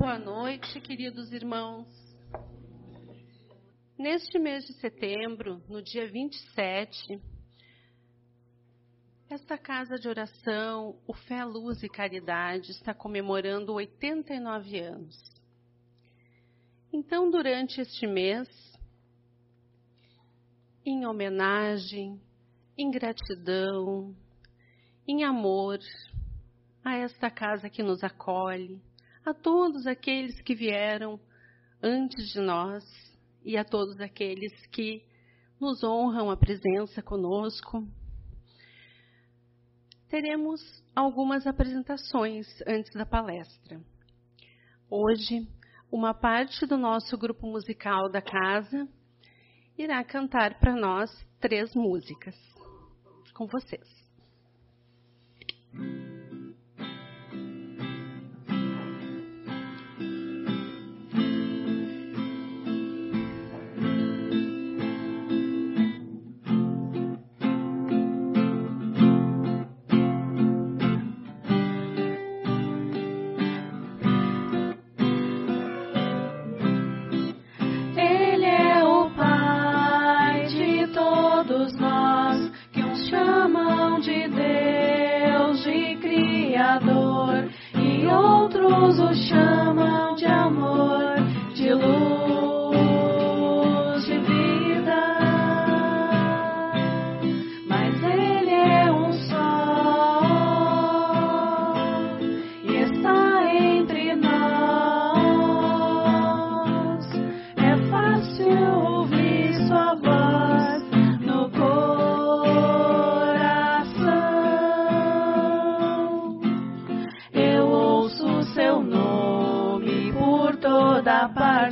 Boa noite, queridos irmãos. Neste mês de setembro, no dia 27, esta casa de oração, o Fé, Luz e Caridade, está comemorando 89 anos. Então, durante este mês, em homenagem, em gratidão, em amor a esta casa que nos acolhe, a todos aqueles que vieram antes de nós e a todos aqueles que nos honram a presença conosco. Teremos algumas apresentações antes da palestra. Hoje, uma parte do nosso grupo musical da casa irá cantar para nós três músicas. Com vocês.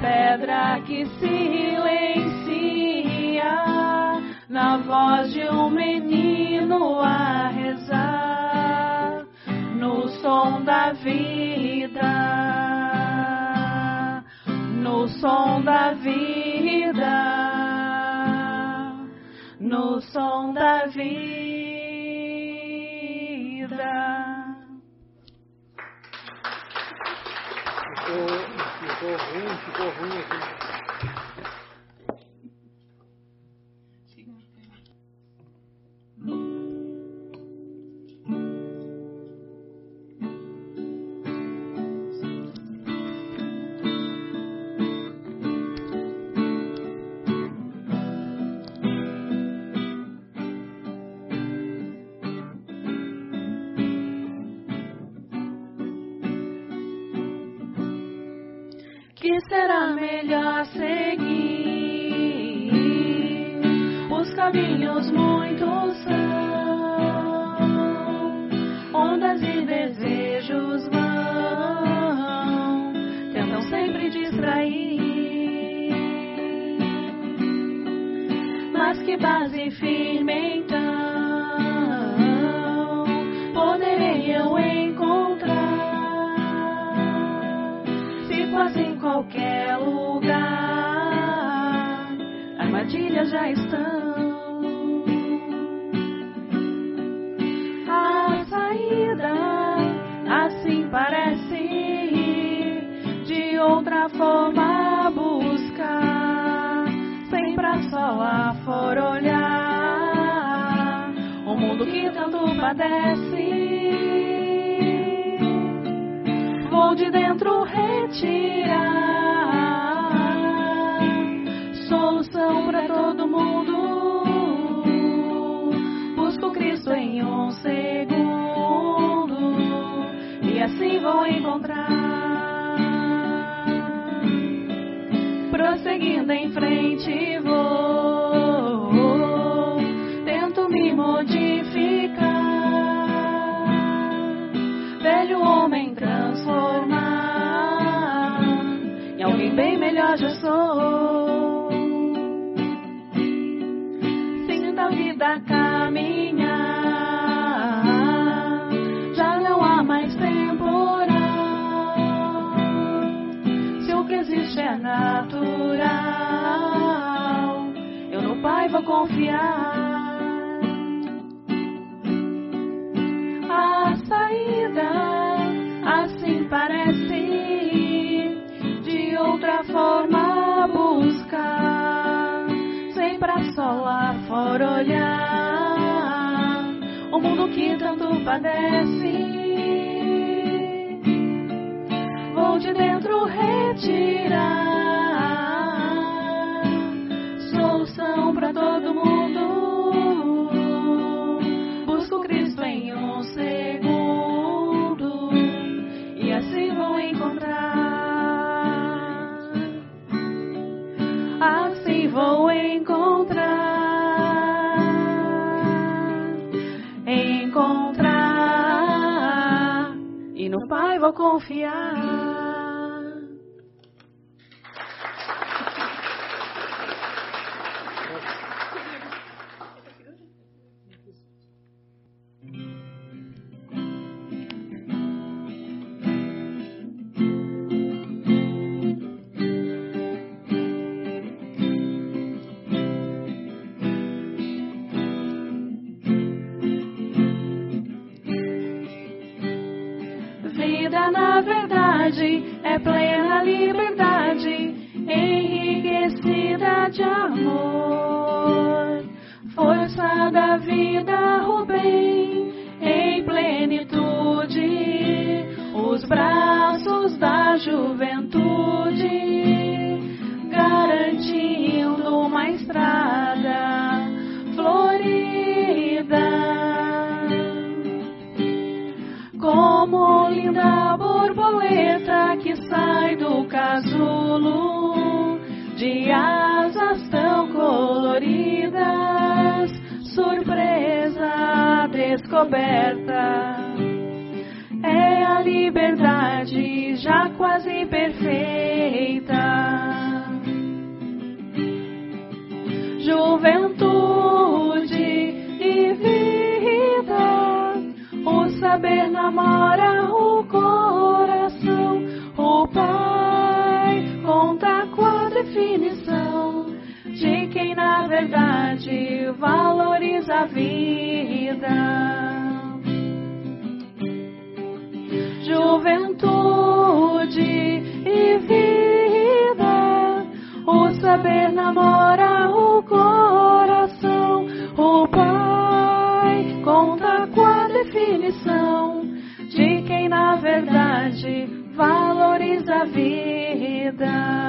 pedra que silencia na voz de um menino a rezar no som da vida, no som da vida, no som da vida. Oh. Ficou ruim, ficou ruim aqui. Base firme então qualquer lugar. Armadilhas já estão. A saída assim parece, de outra forma buscar. Sem pra só lá for olhar, o mundo que tanto padece. De dentro retirar solução para todo mundo. Busco Cristo em um segundo e assim vou encontrar. Prosseguindo em frente vou, tento me modificar, melhor já sou. vida caminhar. Já não há mais temporal. Se o que existe é natural, eu no Pai vou confiar. Sem pra solar for olhar o mundo que tanto padece. Vou de dentro retirar Pai vou confiar. Na verdade é plena liberdade, enriquecida de amor. Força da vida, o bem em plenitude, os braços da juventude, descoberta. É a liberdade já quase perfeita. Juventude e vida, o saber namora o coração. O Pai conta com a definição de quem na verdade valoriza a vida. Saber namora o coração. O Pai conta com a definição de quem na verdade valoriza a vida.